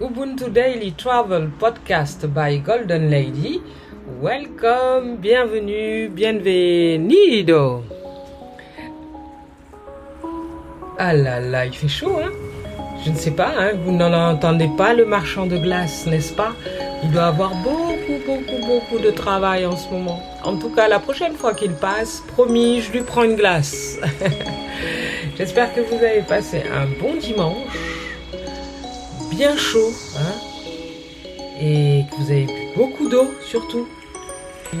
Ubuntu Daily Travel Podcast by Golden Lady. Welcome, bienvenue, bienvenido. Ah là là, il fait chaud, hein Je ne sais pas, hein vous n'en entendez pas le marchand de glace, n'est-ce pas? Il doit avoir beaucoup, beaucoup, beaucoup de travail en ce moment. En tout cas, la prochaine fois qu'il passe, promis, je lui prends une glace. J'espère que vous avez passé un bon dimanche, bien chaud, hein Et que vous avez bu beaucoup d'eau, surtout.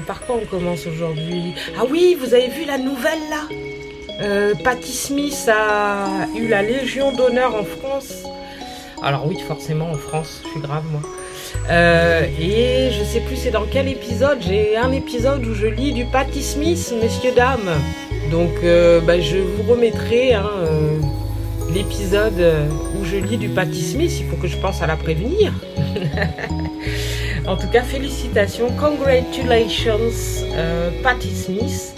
Par quoi on commence aujourd'hui? Ah oui, vous avez vu la nouvelle là? Euh, Patty Smith a eu la Légion d'honneur en France. Alors oui, forcément en France, je grave moi. Euh, et je sais plus c'est dans quel épisode. J'ai un épisode où je lis du Patty Smith, messieurs dames. Donc euh, bah, je vous remettrai hein, l'épisode où je lis du Patty Smith. Il faut que je pense à la prévenir. en tout cas, félicitations, congratulations, Patty Smith.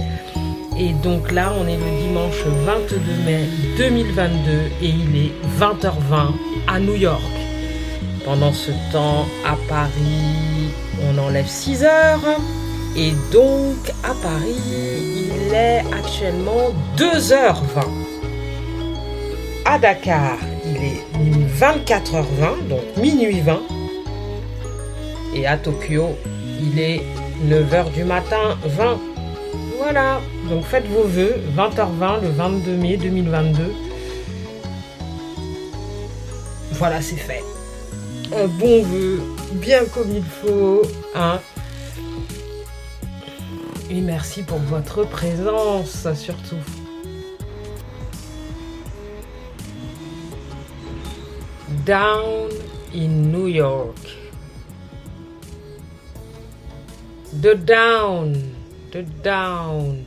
Et donc là, on est le dimanche 22 mai 2022 et il est 20h20 à New York. Pendant ce temps, à Paris, on enlève 6 heures. Et donc, à Paris, il est actuellement 2h20. À Dakar, il est 24h20, donc minuit 20. Et à Tokyo, il est 9h du matin 20. Voilà, donc faites vos vœux, 20h20 le 22 mai 2022. Voilà, c'est fait. Un bon vœu, bien comme il faut, hein. Et merci pour votre présence, surtout. Dawn in New York. The down the down,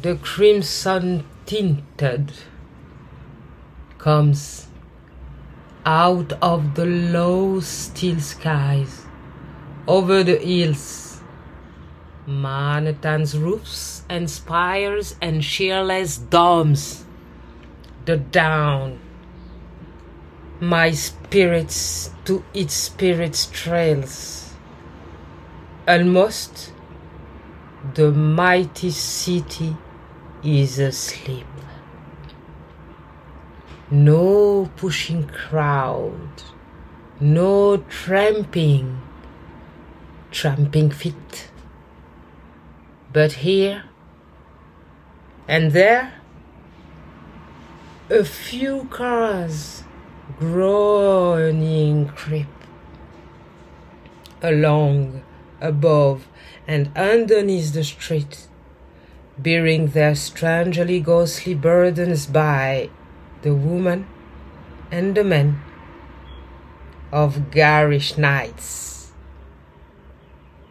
the crimson tinted comes out of the low still skies over the hills, Manhattan's roofs and spires and cheerless domes, the down, my spirits to its spirit's trails Almost the mighty city is asleep. No pushing crowd, no tramping, tramping feet. But here and there, a few cars groaning creep along above and underneath the street, bearing their strangely ghostly burdens by the woman and the men of garish nights.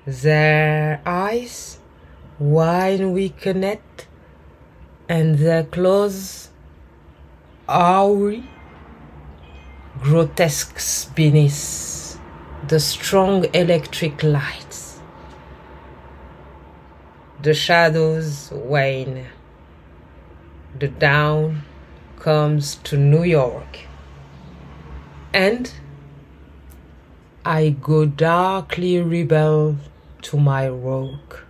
Their eyes wine we and their clothes we grotesque beneath the strong electric lights. The shadows wane. The dawn comes to New York. And I go darkly rebel to my work.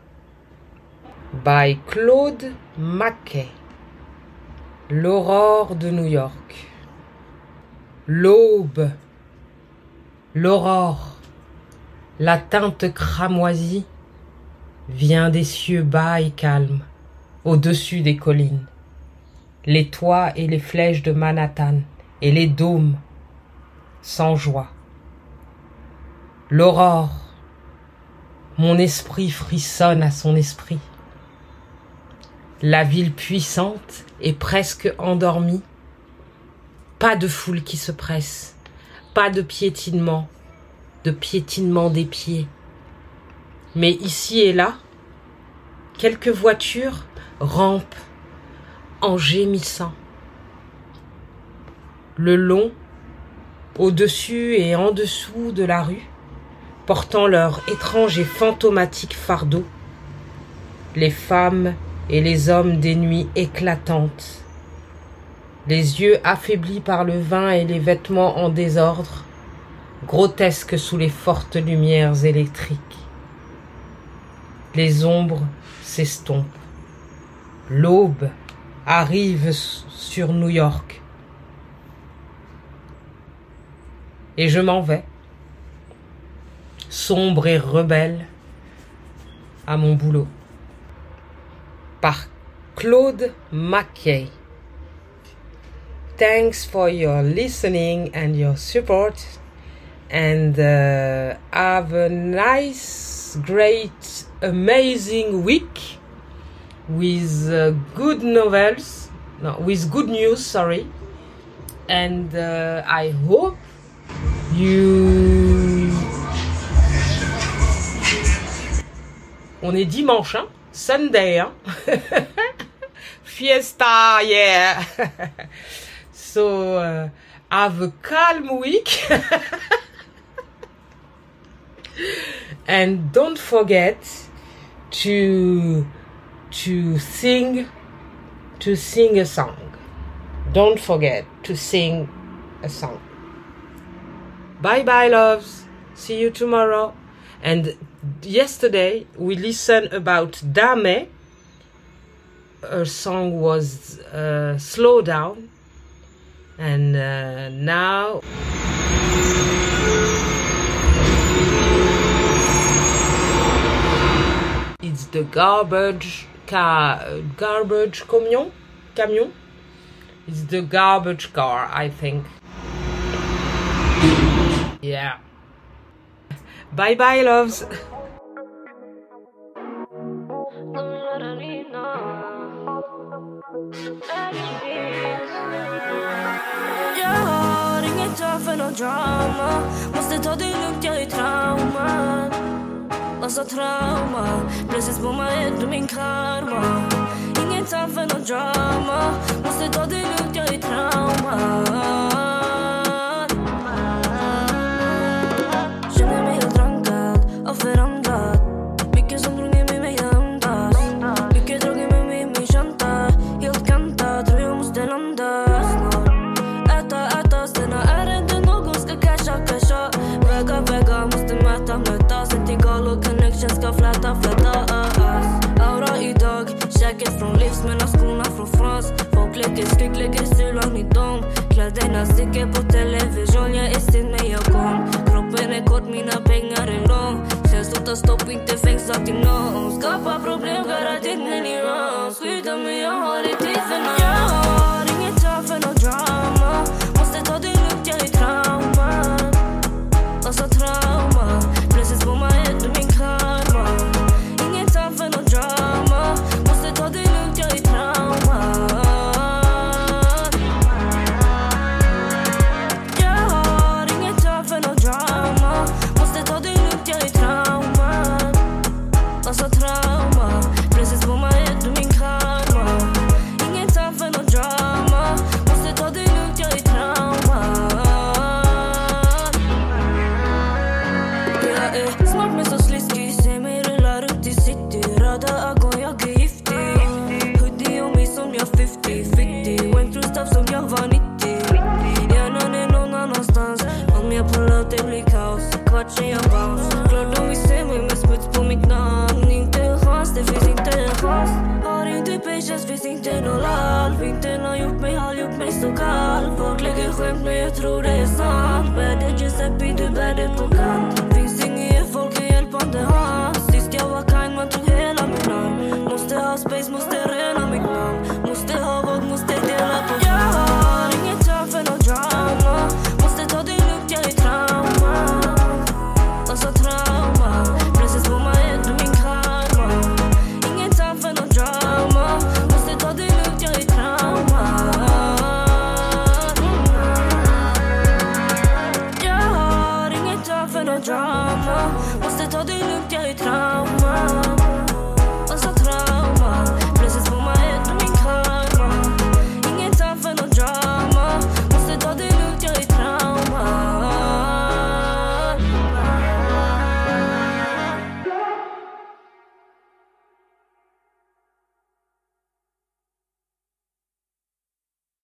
By Claude McKay. L'aurore de New York. L'aube L'aurore, la teinte cramoisie, vient des cieux bas et calmes, au-dessus des collines. Les toits et les flèches de Manhattan et les dômes, sans joie. L'aurore, mon esprit frissonne à son esprit. La ville puissante est presque endormie. Pas de foule qui se presse pas de piétinement, de piétinement des pieds. Mais ici et là, quelques voitures rampent en gémissant. Le long, au-dessus et en dessous de la rue, portant leur étrange et fantomatique fardeau, les femmes et les hommes des nuits éclatantes, les yeux affaiblis par le vin et les vêtements en désordre, grotesques sous les fortes lumières électriques. Les ombres s'estompent. L'aube arrive sur New York. Et je m'en vais, sombre et rebelle, à mon boulot. Par Claude Mackay. Thanks for your listening and your support. And uh, have a nice, great, amazing week with uh, good novels, no, with good news, sorry. And uh, I hope you. On est dimanche, hein? Sunday, hein? Fiesta, yeah! so, uh, have a calm week. and don't forget to to sing to sing a song. Don't forget to sing a song. Bye bye loves. See you tomorrow. And yesterday we listened about dame. Her song was uh, slow down and uh, now it's the garbage car garbage camion camion it's the garbage car i think. Yeah. Bye bye loves Jag har inget tag för någon drama. Måste ta det lugnt, jag är trauma. Massa trauma. Plötsligt på my min karma. Allting ligger så i dom Kläderna sticker på television Jag är sen när jag kom Kroppen är kort, mina pengar är lång Känns utan stopp, inte fängslad till nån